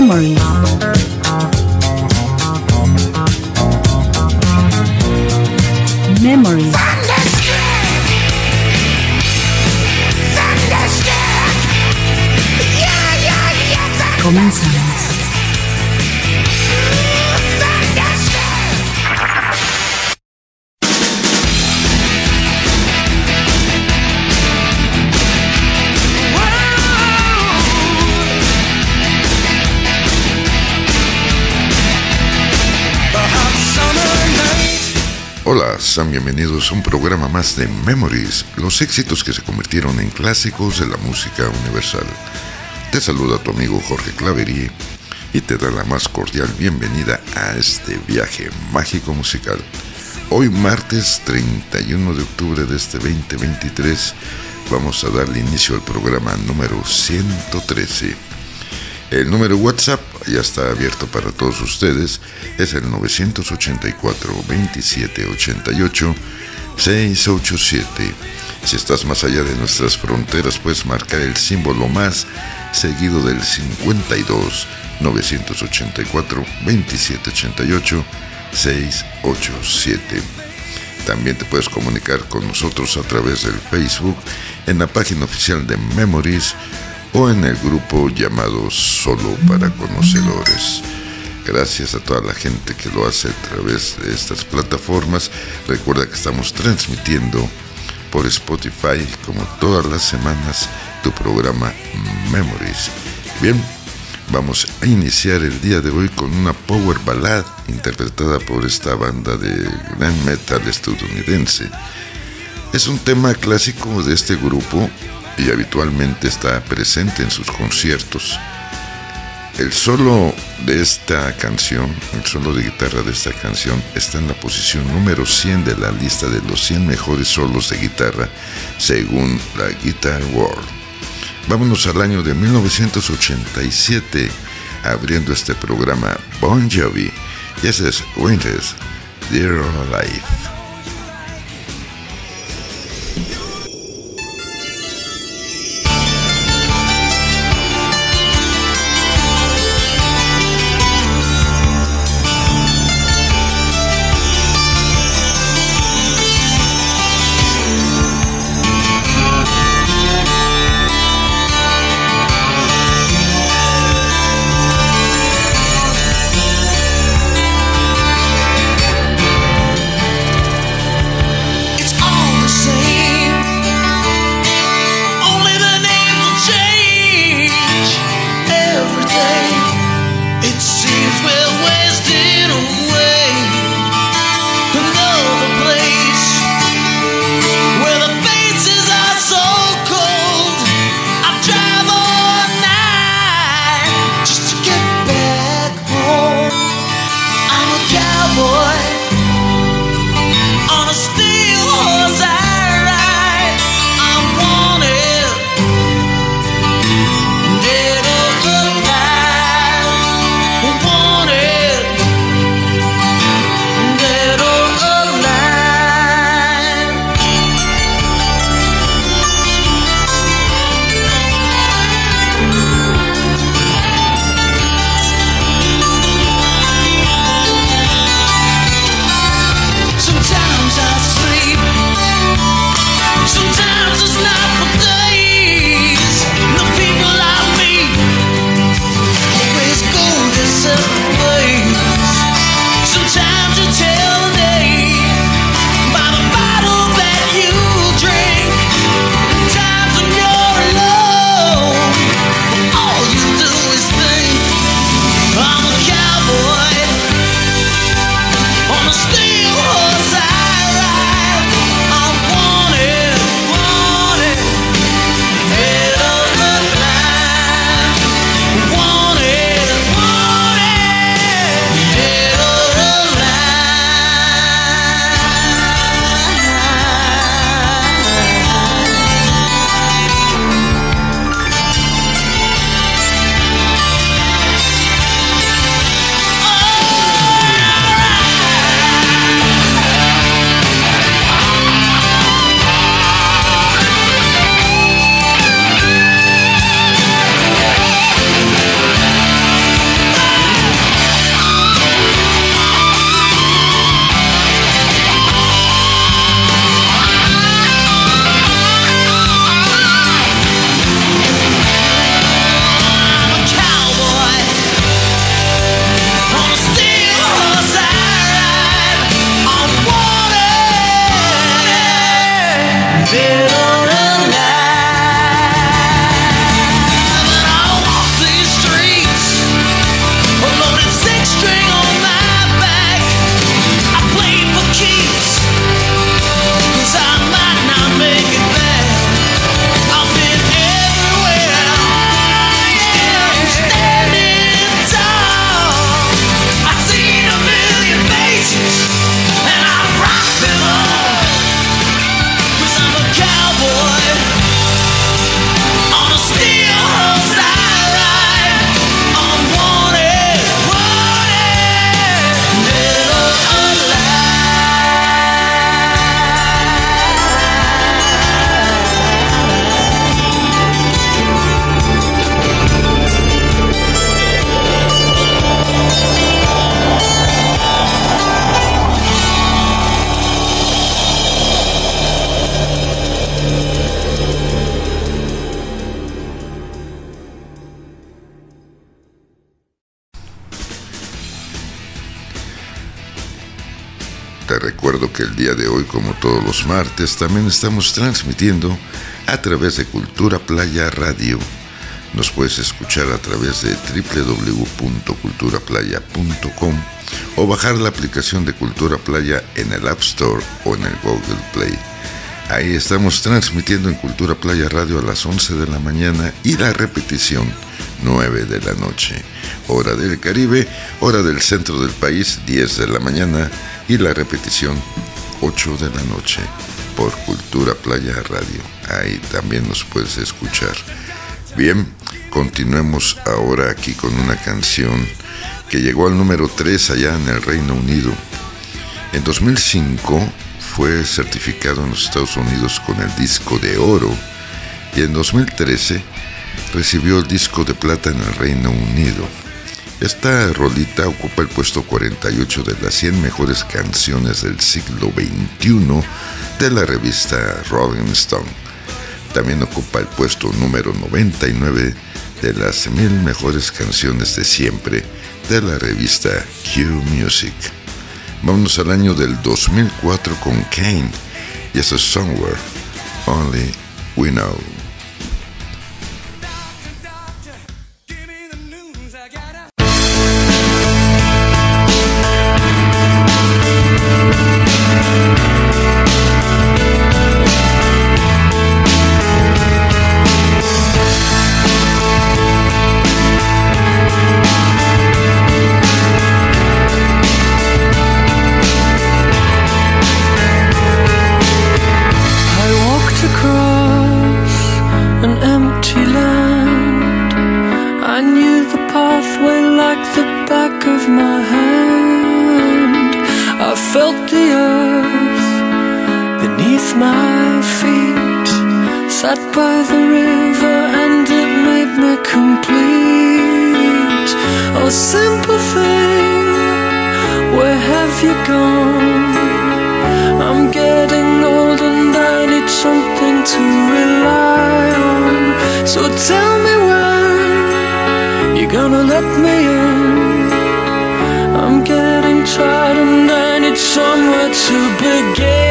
Memories. Bienvenidos a un programa más de Memories, los éxitos que se convirtieron en clásicos de la música universal. Te saluda tu amigo Jorge Claverí y te da la más cordial bienvenida a este viaje mágico musical. Hoy martes 31 de octubre de este 2023 vamos a darle inicio al programa número 113 el número WhatsApp ya está abierto para todos ustedes. Es el 984 27 88 687. Si estás más allá de nuestras fronteras, puedes marcar el símbolo más seguido del 52 984 2788 687. También te puedes comunicar con nosotros a través del Facebook en la página oficial de Memories o en el grupo llamado Solo para Conocedores. Gracias a toda la gente que lo hace a través de estas plataformas. Recuerda que estamos transmitiendo por Spotify como todas las semanas tu programa Memories. Bien, vamos a iniciar el día de hoy con una power ballad interpretada por esta banda de gran metal estadounidense. Es un tema clásico de este grupo y habitualmente está presente en sus conciertos. El solo de esta canción, el solo de guitarra de esta canción, está en la posición número 100 de la lista de los 100 mejores solos de guitarra según la Guitar World. Vámonos al año de 1987, abriendo este programa Bon Jovi, y ese es Winter's Dear Life. Martes, también estamos transmitiendo a través de Cultura Playa Radio. Nos puedes escuchar a través de www.culturaplaya.com o bajar la aplicación de Cultura Playa en el App Store o en el Google Play. Ahí estamos transmitiendo en Cultura Playa Radio a las 11 de la mañana y la repetición 9 de la noche. Hora del Caribe, hora del centro del país 10 de la mañana y la repetición 8 de la noche por Cultura Playa Radio. Ahí también nos puedes escuchar. Bien, continuemos ahora aquí con una canción que llegó al número 3 allá en el Reino Unido. En 2005 fue certificado en los Estados Unidos con el disco de oro y en 2013 recibió el disco de plata en el Reino Unido. Esta rolita ocupa el puesto 48 de las 100 mejores canciones del siglo XXI de la revista Rolling Stone. También ocupa el puesto número 99 de las 1000 mejores canciones de siempre de la revista Q Music. Vámonos al año del 2004 con Kane y es Somewhere Only We Know. have you gone? I'm getting old and I need something to rely on. So tell me when you're gonna let me in. I'm getting tired and I need somewhere to begin.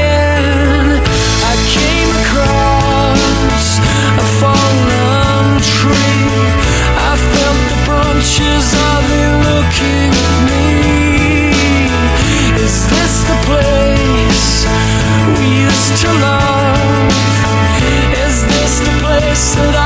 said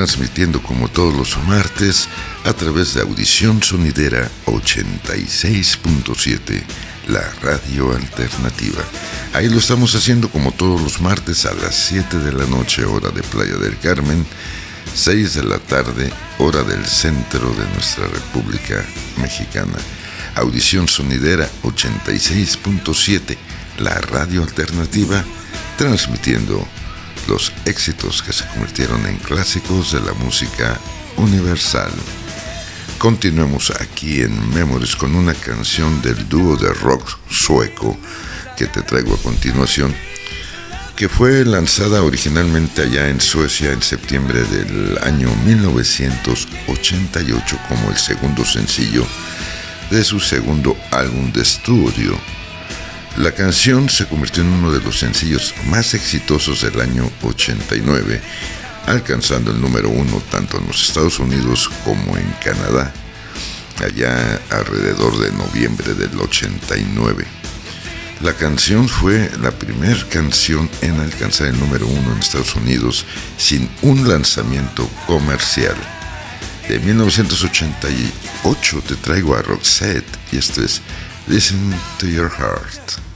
transmitiendo como todos los martes a través de Audición Sonidera 86.7, la radio alternativa. Ahí lo estamos haciendo como todos los martes a las 7 de la noche, hora de Playa del Carmen, 6 de la tarde, hora del centro de nuestra República Mexicana. Audición Sonidera 86.7, la radio alternativa, transmitiendo los éxitos que se convirtieron en clásicos de la música universal. Continuemos aquí en Memories con una canción del dúo de rock sueco que te traigo a continuación, que fue lanzada originalmente allá en Suecia en septiembre del año 1988 como el segundo sencillo de su segundo álbum de estudio. La canción se convirtió en uno de los sencillos más exitosos del año 89, alcanzando el número uno tanto en los Estados Unidos como en Canadá, allá alrededor de noviembre del 89. La canción fue la primera canción en alcanzar el número uno en Estados Unidos sin un lanzamiento comercial. De 1988 te traigo a Roxette y esto es Listen to Your Heart.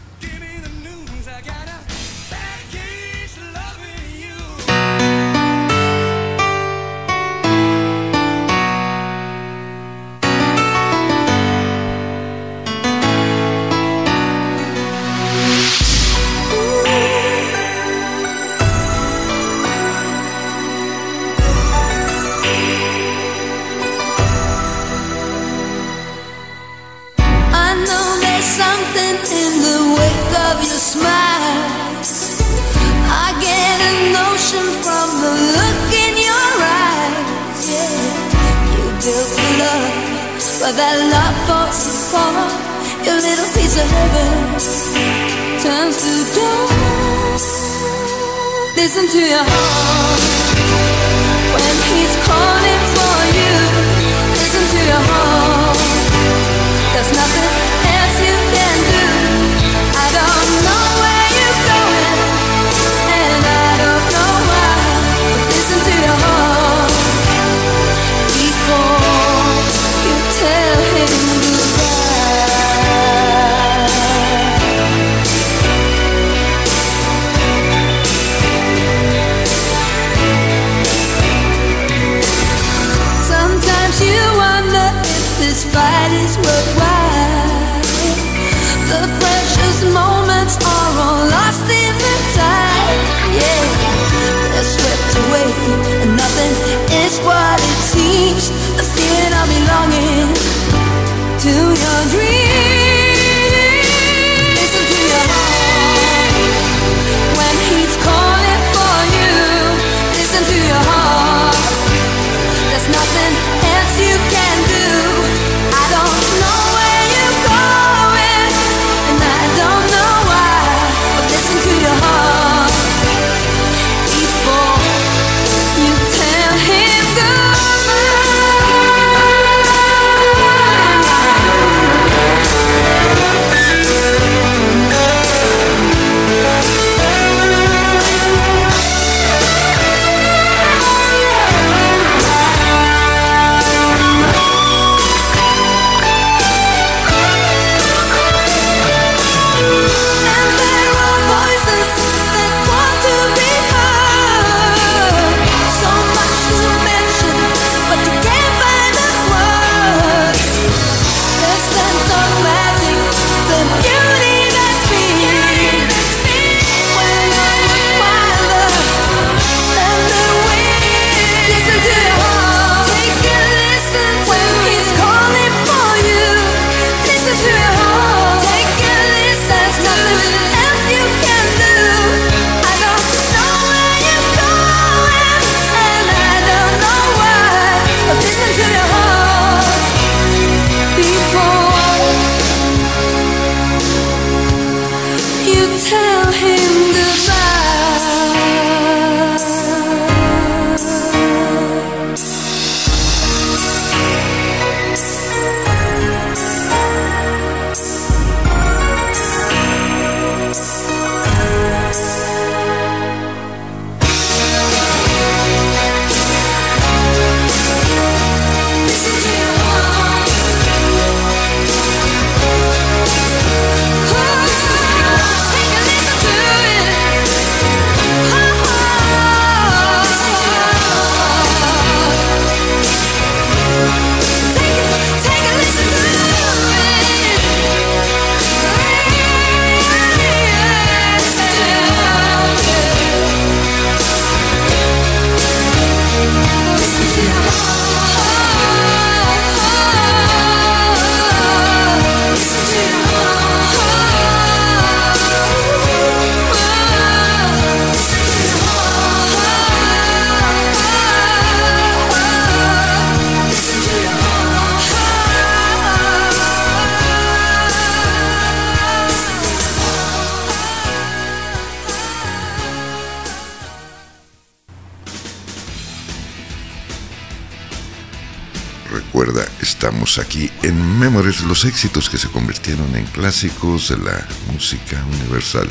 Los éxitos que se convirtieron en clásicos de la música universal.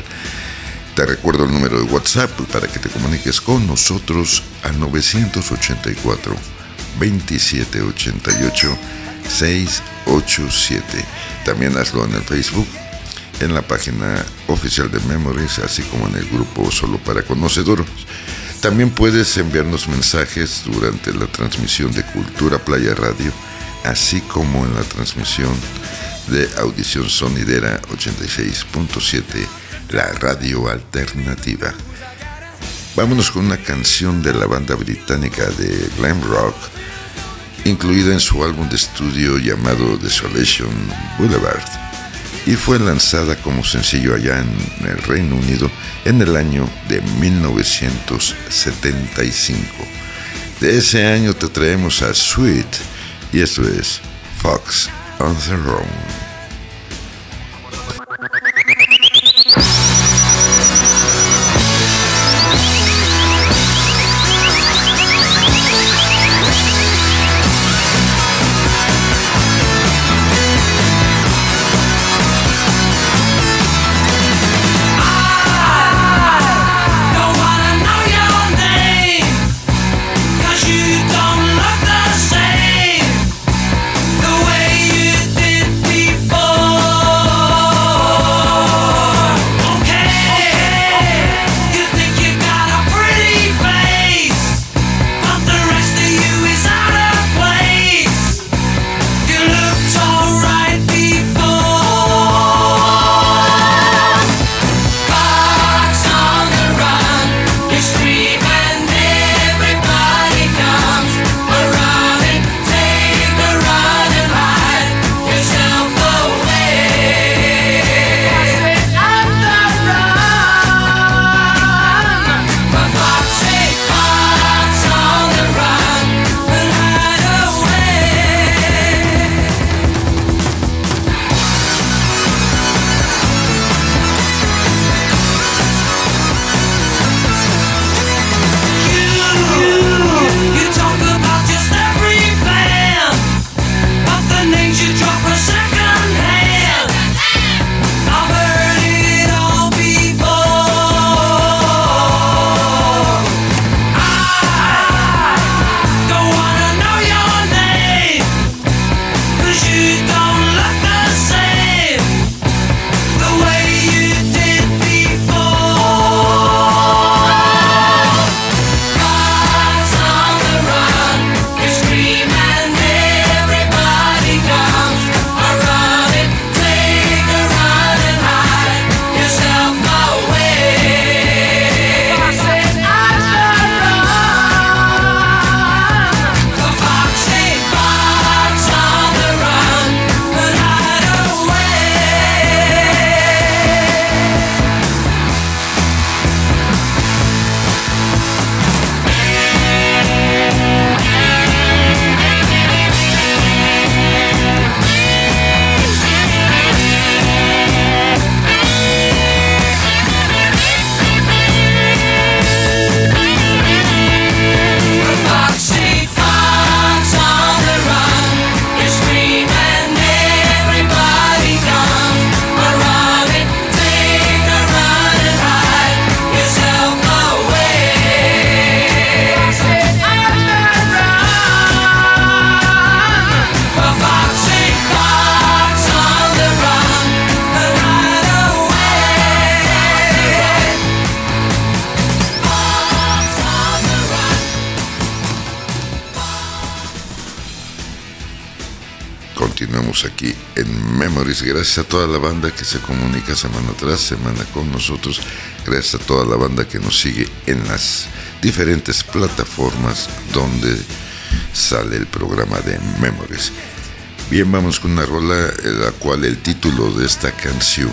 Te recuerdo el número de WhatsApp para que te comuniques con nosotros al 984 2788 687. También hazlo en el Facebook, en la página oficial de Memories, así como en el grupo Solo para Conocedores. También puedes enviarnos mensajes durante la transmisión de Cultura Playa Radio, así como en la transmisión de Audición Sonidera 86.7, la radio alternativa. Vámonos con una canción de la banda británica de glam rock, incluida en su álbum de estudio llamado Desolation Boulevard y fue lanzada como sencillo allá en el Reino Unido en el año de 1975. De ese año te traemos a Sweet y esto es Fox on the Road. gracias a toda la banda que se comunica semana tras semana con nosotros, gracias a toda la banda que nos sigue en las diferentes plataformas donde sale el programa de Memories. Bien, vamos con una rola en la cual el título de esta canción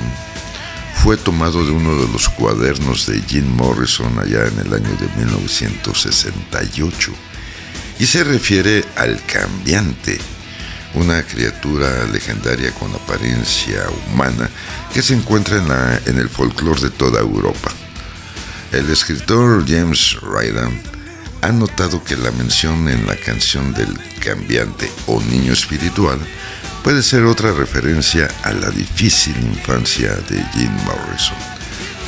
fue tomado de uno de los cuadernos de Jim Morrison allá en el año de 1968 y se refiere al cambiante una criatura legendaria con apariencia humana que se encuentra en, el folclore de toda Europa. El escritor James Ryland ha notado que la mención en la canción del cambiante o niño espiritual puede ser otra referencia a la difícil infancia de Jim Morrison.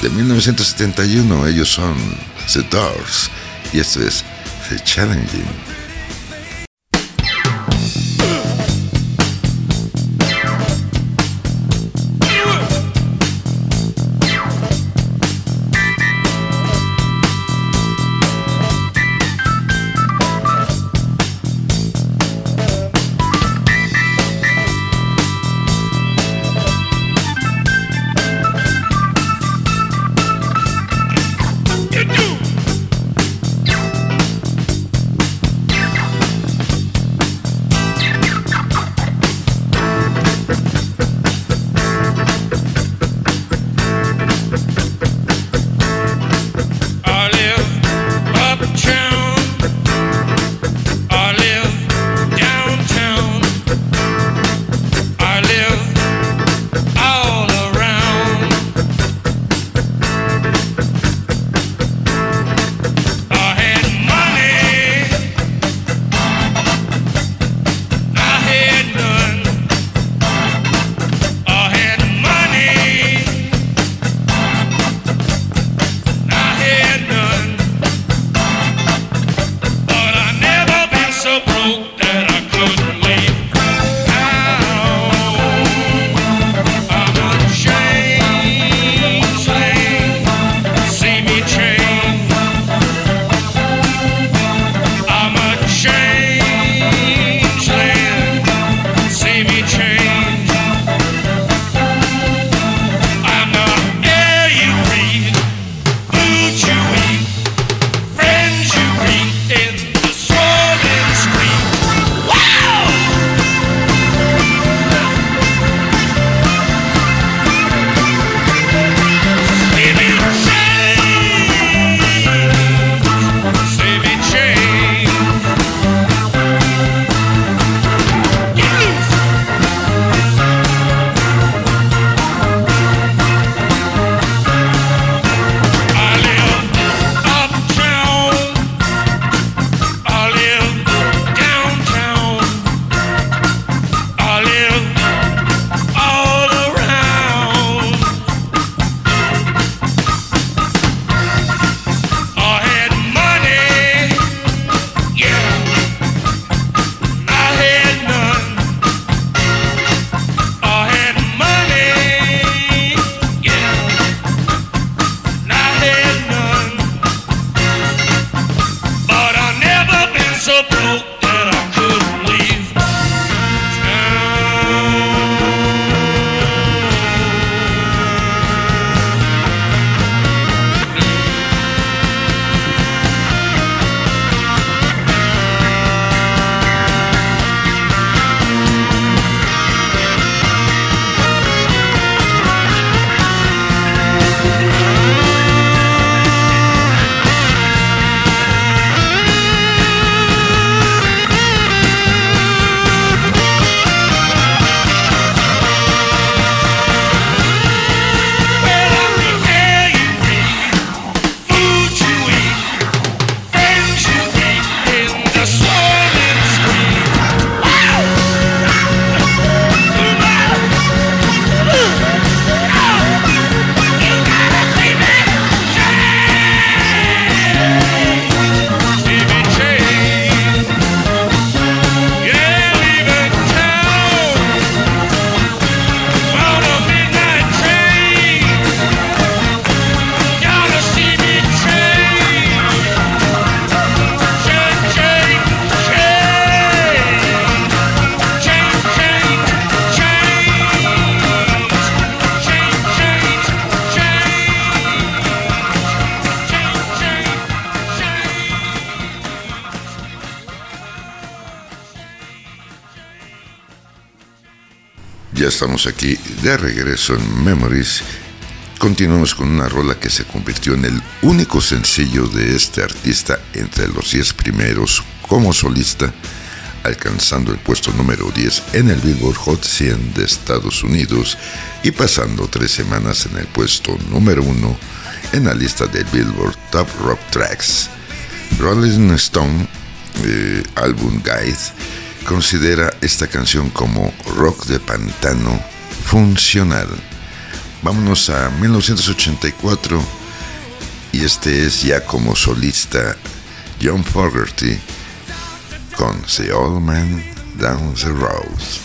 De 1971 ellos son The Doors y esto es The Challenging. Estamos aquí de regreso en Memories. Continuamos con una rola que se convirtió en el único sencillo de este artista entre los 10 primeros como solista, alcanzando el puesto número 10 en el Billboard Hot 100 de Estados Unidos y pasando tres semanas en el puesto número 1 en la lista de Billboard Top Rock Tracks. Rolling Stone, eh, álbum Guide, considera esta canción como rock de pantano funcional. Vámonos a 1984 y este es ya como solista John Fogerty con The Old Man Down the Road.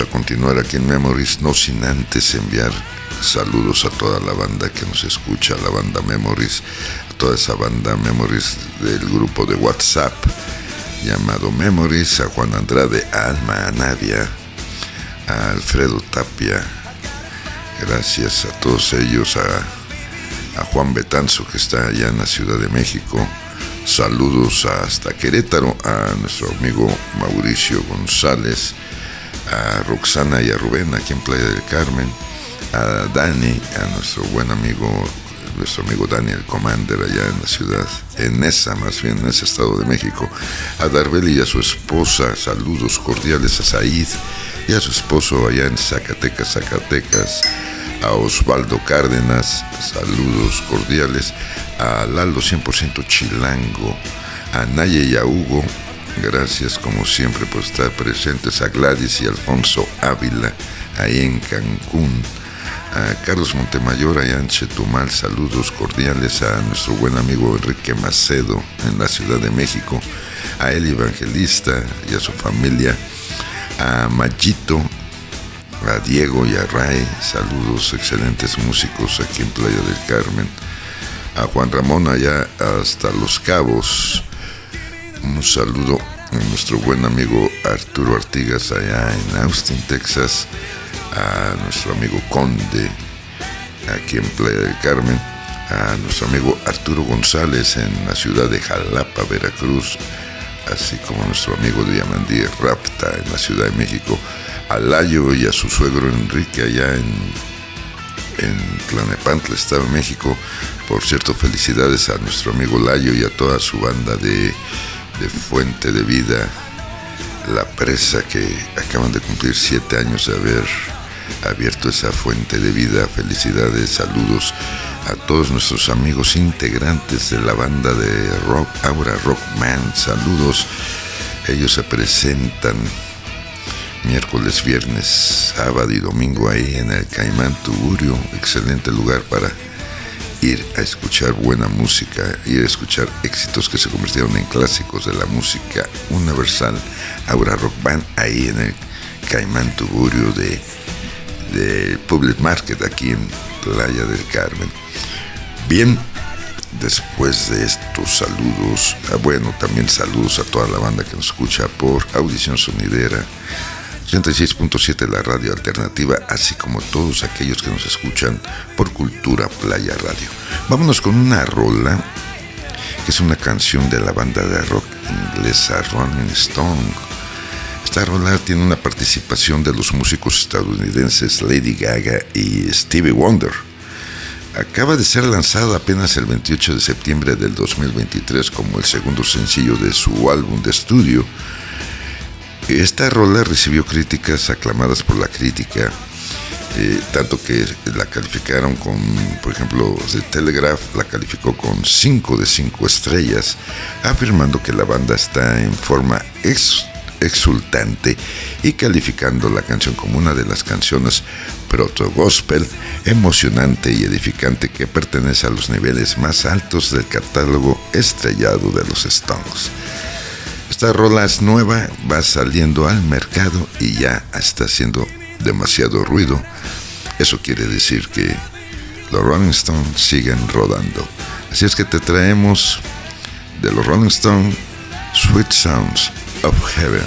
Aquí en Memories, no sin antes enviar saludos a toda la banda que nos escucha, la banda Memories, a toda esa banda Memories del grupo de WhatsApp llamado Memories, a Juan Andrade, a Alma, a Nadia, a Alfredo Tapia, gracias a todos ellos, a, a Juan Betanzo que está allá en la Ciudad de México, saludos hasta Querétaro, a nuestro amigo Mauricio González, a Roxana y a Rubén aquí en Playa del Carmen, a Dani, a nuestro buen amigo, nuestro amigo Daniel Commander allá en la ciudad, en esa, más bien en ese estado de México, a Darbeli y a su esposa, saludos cordiales a Said y a su esposo allá en Zacatecas, Zacatecas, a Osvaldo Cárdenas, saludos cordiales, a Lalo 100% Chilango, a Naye y a Hugo, Gracias como siempre por estar presentes. A Gladys y Alfonso Ávila ahí en Cancún. a Carlos Montemayor allá en Chetumal, saludos cordiales a nuestro buen amigo Enrique Macedo en la Ciudad de México, a El Evangelista y a su familia, a Mayito, a Diego y a Ray, saludos, excelentes músicos aquí en Playa del Carmen, a Juan Ramón allá hasta Los Cabos, un saludo a nuestro buen amigo Arturo Artigas allá en Austin, Texas, a nuestro amigo Conde aquí en Playa del Carmen, a nuestro amigo Arturo González en la ciudad de Jalapa, Veracruz, así como a nuestro amigo Diamandí Rapta en la Ciudad de México, a Layo y a su suegro Enrique allá en, en Tlanepantla, Estado de México. Por cierto, felicidades a nuestro amigo Layo y a toda su banda de, de Fuente de Vida, la presa que acaban de cumplir siete años de haber abierto esa fuente de vida. Felicidades, saludos a todos nuestros amigos integrantes de la banda de rock, Aura Rockman. Saludos. Ellos se presentan miércoles, viernes, sábado y domingo ahí en el Caimán Tugurio. Excelente lugar para ir a escuchar buena música, ir a escuchar éxitos que se convirtieron en clásicos de la música universal. Aura Rock Band ahí en el Caimán Tugurio de de Public Market aquí en Playa del Carmen. Bien, después de estos saludos, ah, bueno, también saludos a toda la banda que nos escucha por Audición Sonidera, 86.7 la radio alternativa, así como todos aquellos que nos escuchan por Cultura Playa Radio. Vámonos con una rola, que es una canción de la banda de rock inglesa Rolling Stone esta rola tiene una participación de los músicos estadounidenses Lady Gaga y Stevie Wonder. Acaba de ser lanzada apenas el 28 de septiembre del 2023 como el segundo sencillo de su álbum de estudio. Esta rola recibió críticas aclamadas por la crítica, eh, tanto que la calificaron con, por ejemplo, The Telegraph la calificó con 5 de 5 estrellas, afirmando que la banda está en forma ex exultante y calificando la canción como una de las canciones proto-gospel emocionante y edificante que pertenece a los niveles más altos del catálogo estrellado de los Stones. Esta rola es nueva, va saliendo al mercado y ya está haciendo demasiado ruido. Eso quiere decir que los Rolling Stones siguen rodando. Así es que te traemos de los Rolling Stones Sweet Sounds of heaven.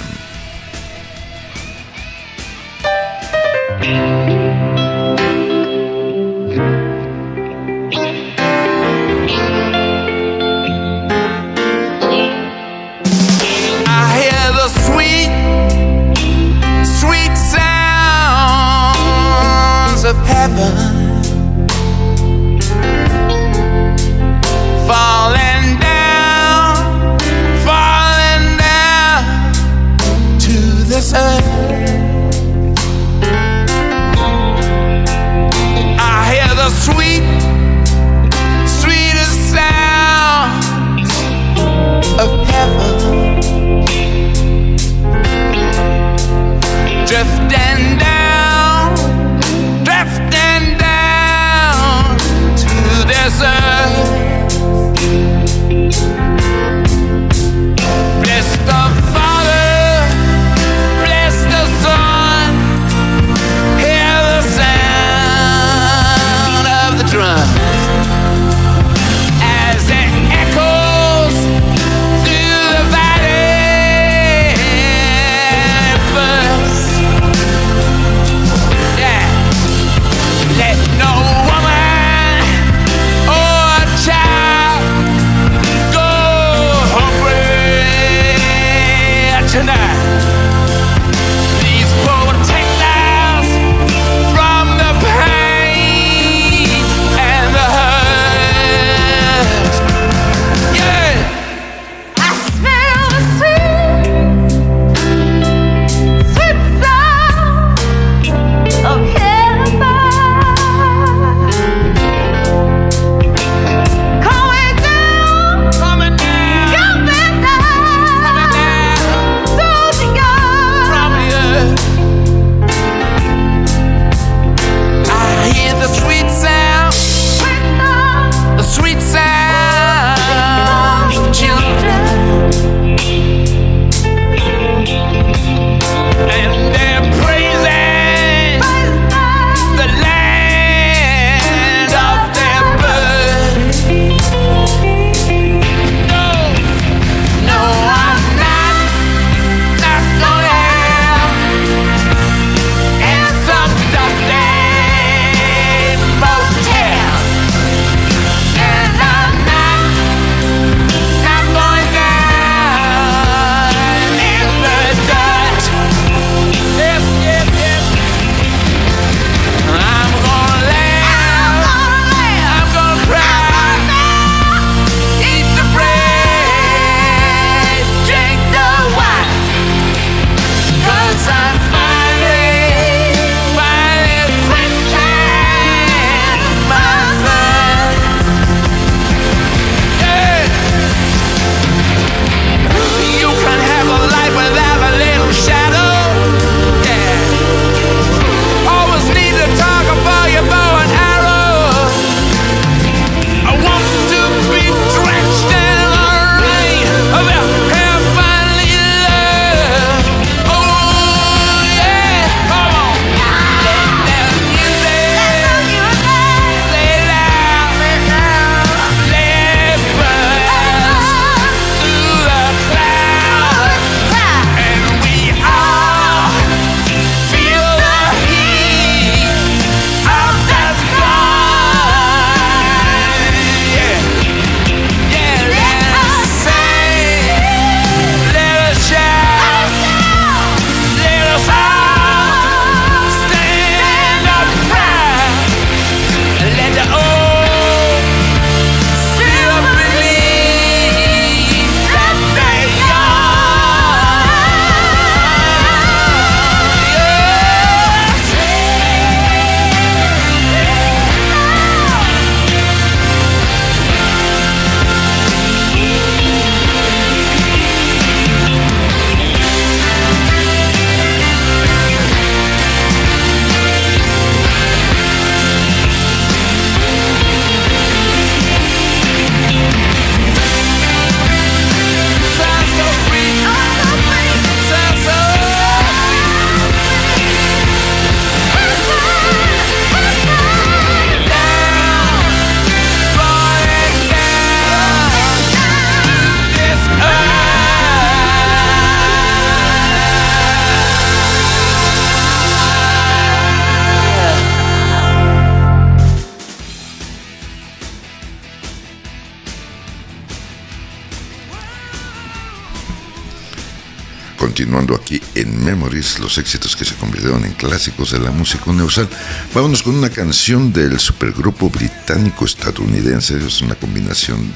Aquí en Memories, los éxitos que se convirtieron en clásicos de la música universal. Vámonos con una canción del supergrupo británico-estadounidense, es una combinación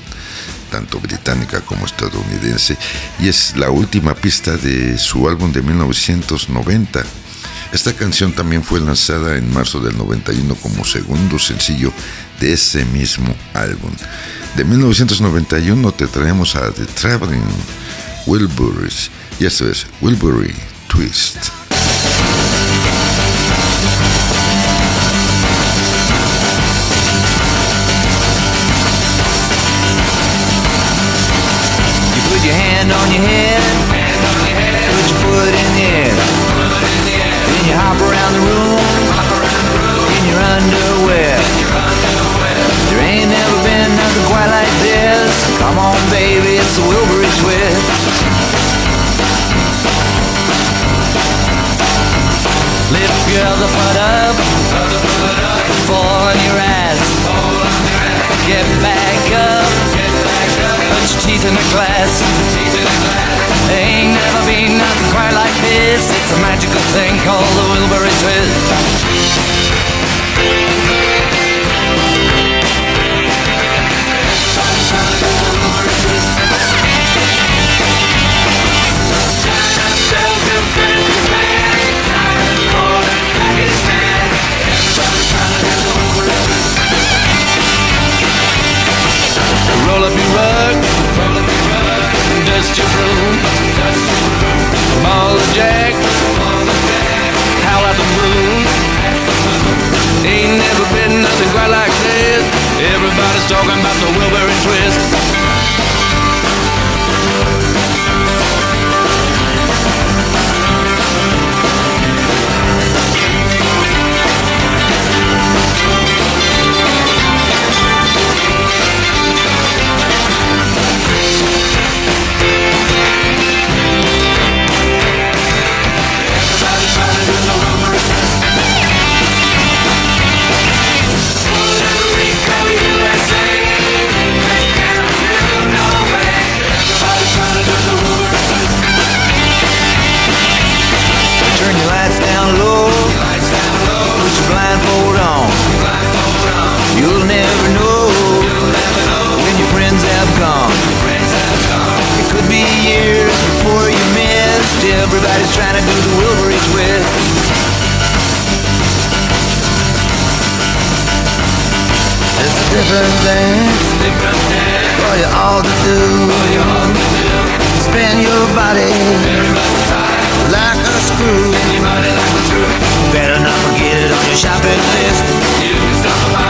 tanto británica como estadounidense, y es la última pista de su álbum de 1990. Esta canción también fue lanzada en marzo del 91 como segundo sencillo de ese mismo álbum. De 1991 te traemos a The Traveling Wilburys y esto es Wilbury Twist. Put your hand on your head, put your foot in the air, then you hop around the room in your underwear. There ain't never been nothing quite like this. Come on, baby, it's the Wilbury Lift your other up, fall on your ass, get back up, put your teeth in the glass. Ain't never been nothing quite like this. It's a magical thing called the Wilbury twist. Roll up your rug, dust your broom, ball the jack, howl at the moon. Ain't never been nothing quite like this. Everybody's talking about the Wilbury twist. Years before you missed. Everybody's trying to do the Wilbury twist. It's a different thing for you all to do. Spin your body like a screw. Better not forget it on your shopping list.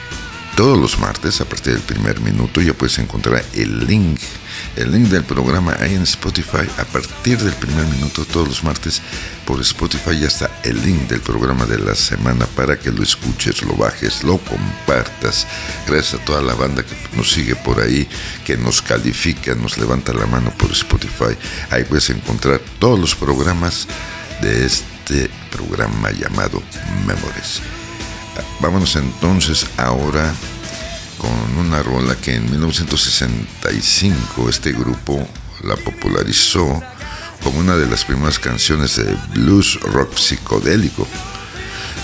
todos los martes a partir del primer minuto ya puedes encontrar el link, el link del programa ahí en Spotify. A partir del primer minuto todos los martes por Spotify ya está el link del programa de la semana para que lo escuches, lo bajes, lo compartas. Gracias a toda la banda que nos sigue por ahí, que nos califica, nos levanta la mano por Spotify. Ahí puedes encontrar todos los programas de este programa llamado Memories. Vámonos entonces ahora con una rola que en 1965 este grupo la popularizó como una de las primeras canciones de blues rock psicodélico,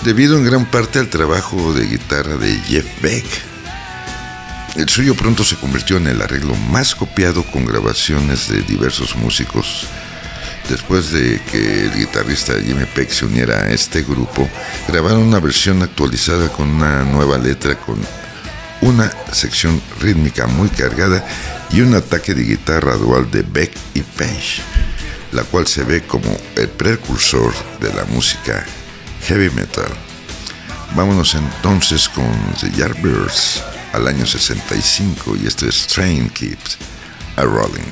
debido en gran parte al trabajo de guitarra de Jeff Beck. El suyo pronto se convirtió en el arreglo más copiado con grabaciones de diversos músicos Después de que el guitarrista Jimmy Peck se uniera a este grupo, grabaron una versión actualizada con una nueva letra con una sección rítmica muy cargada y un ataque de guitarra dual de Beck y Page, la cual se ve como el precursor de la música heavy metal. Vámonos entonces con The Yardbirds al año 65 y este es Train Keeps a Rolling.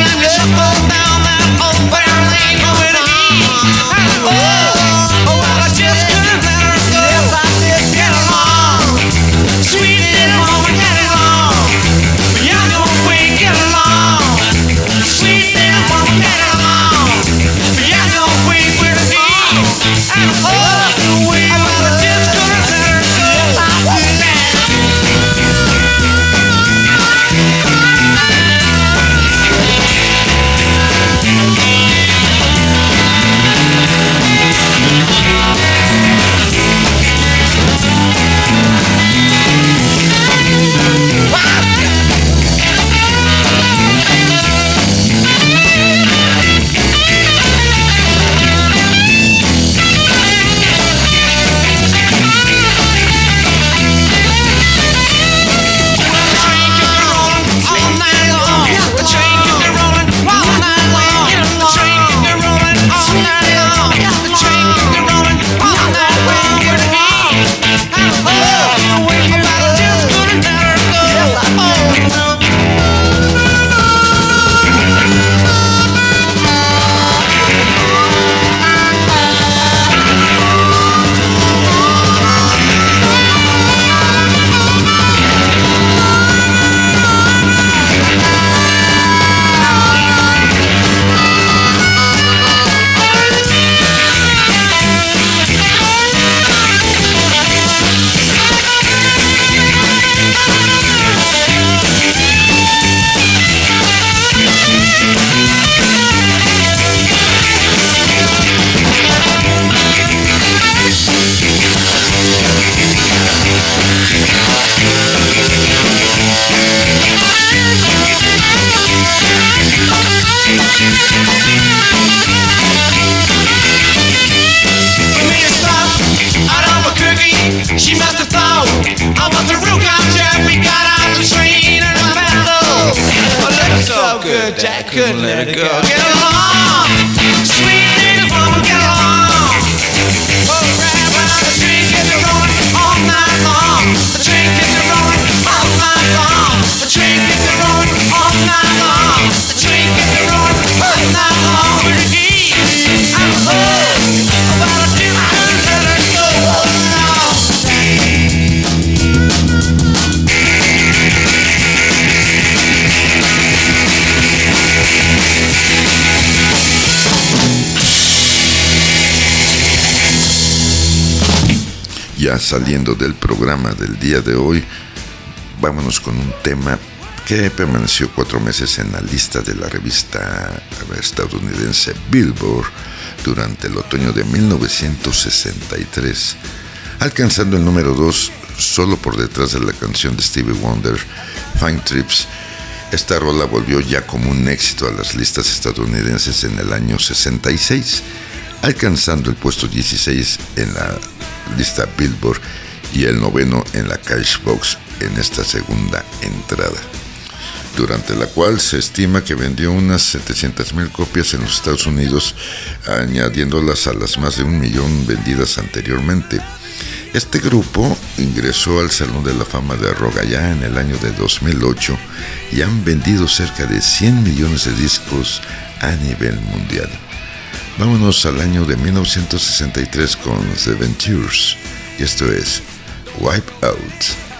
saliendo del programa del día de hoy, vámonos con un tema que permaneció cuatro meses en la lista de la revista estadounidense Billboard durante el otoño de 1963, alcanzando el número 2 solo por detrás de la canción de Stevie Wonder, Fine Trips. Esta rola volvió ya como un éxito a las listas estadounidenses en el año 66, alcanzando el puesto 16 en la lista Billboard y el noveno en la Cashbox en esta segunda entrada, durante la cual se estima que vendió unas 700.000 copias en los Estados Unidos, añadiéndolas a las más de un millón vendidas anteriormente. Este grupo ingresó al Salón de la Fama de Rogaya en el año de 2008 y han vendido cerca de 100 millones de discos a nivel mundial. Vámonos al año de 1963 con The Ventures y esto es Wipe Out.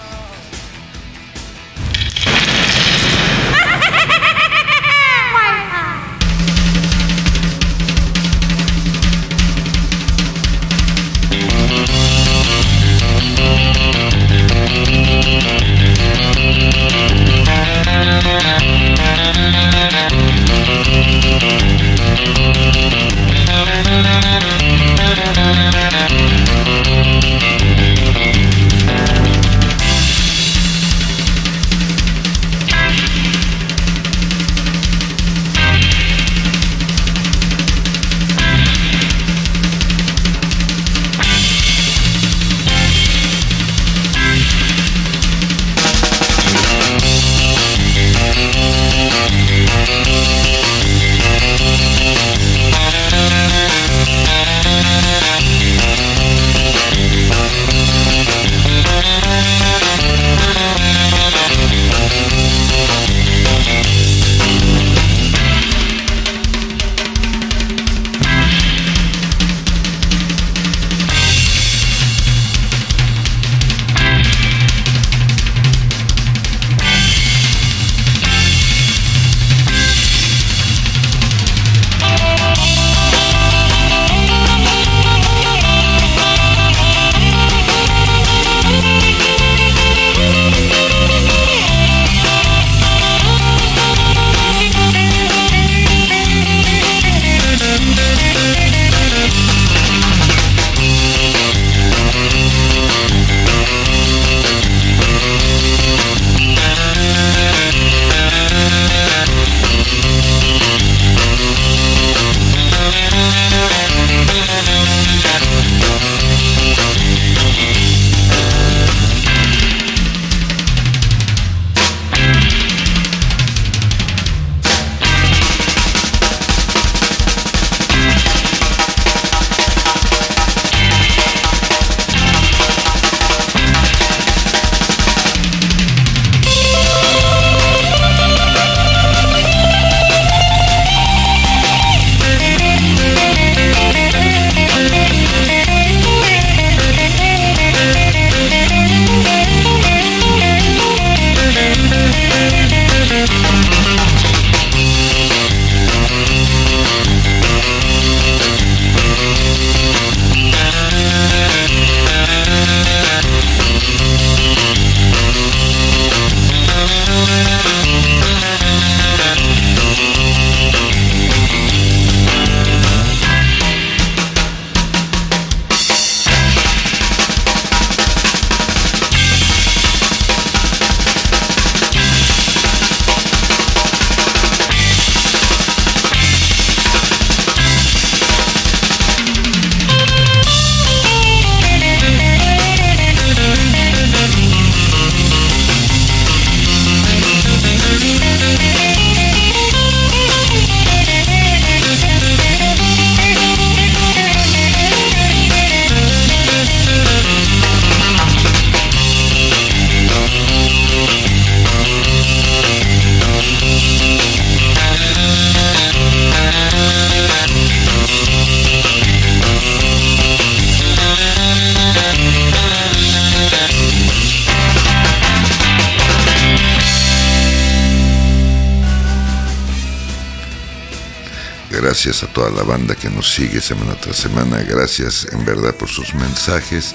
Gracias a toda la banda que nos sigue semana tras semana. Gracias en verdad por sus mensajes.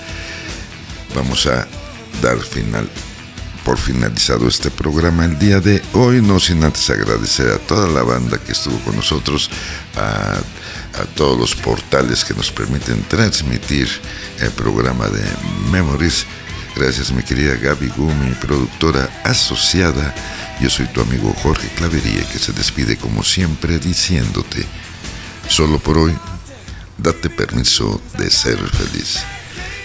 Vamos a dar final por finalizado este programa el día de hoy, no sin antes agradecer a toda la banda que estuvo con nosotros, a, todos los portales que nos permiten transmitir el programa de Memories. Gracias mi querida Gaby Gu, mi productora asociada. Yo soy tu amigo Jorge Clavería que se despide como siempre diciéndote, solo por hoy, date permiso de ser feliz.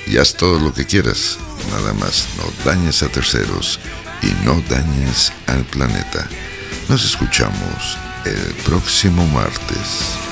Y haz todo lo que quieras, nada más no dañes a terceros y no dañes al planeta. Nos escuchamos el próximo martes.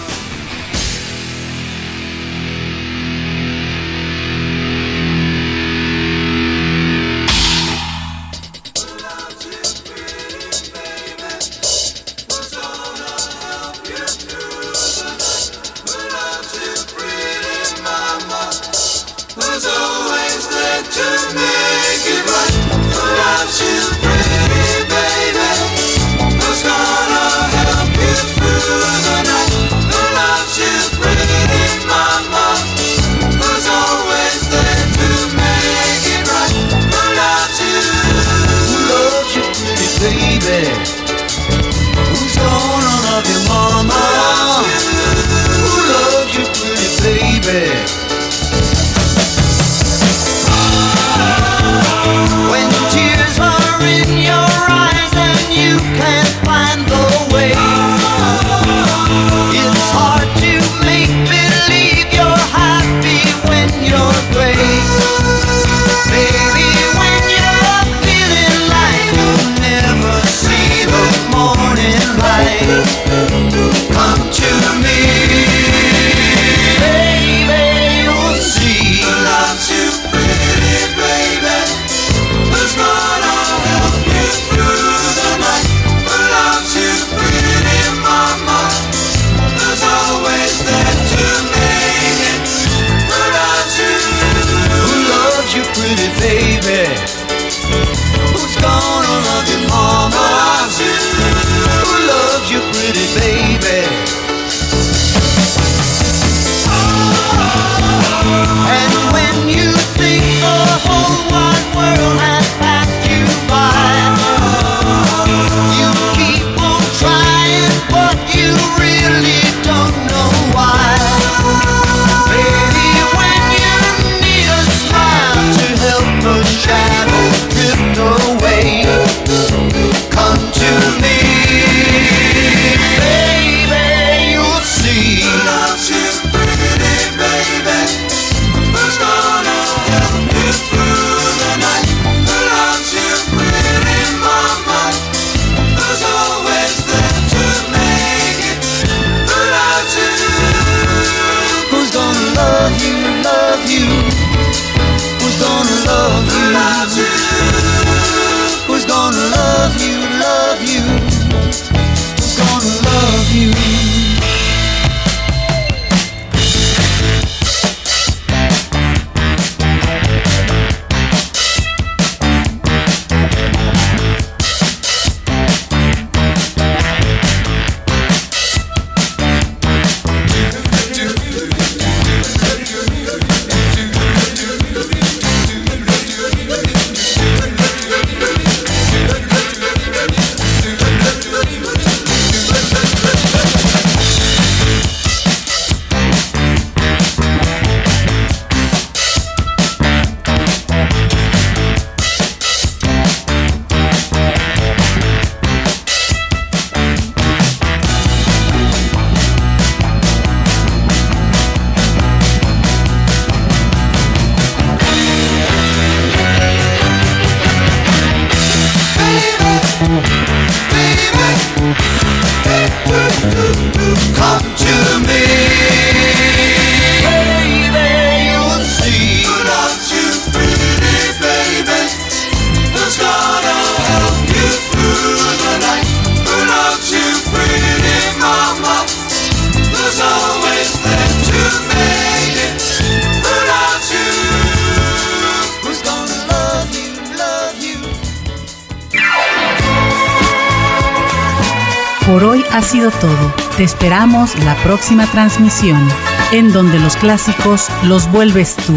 La próxima transmisión, en donde los clásicos los vuelves tú.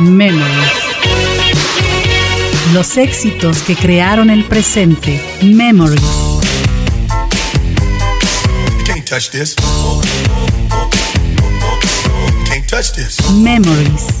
Memories. Los éxitos que crearon el presente. This. Memories.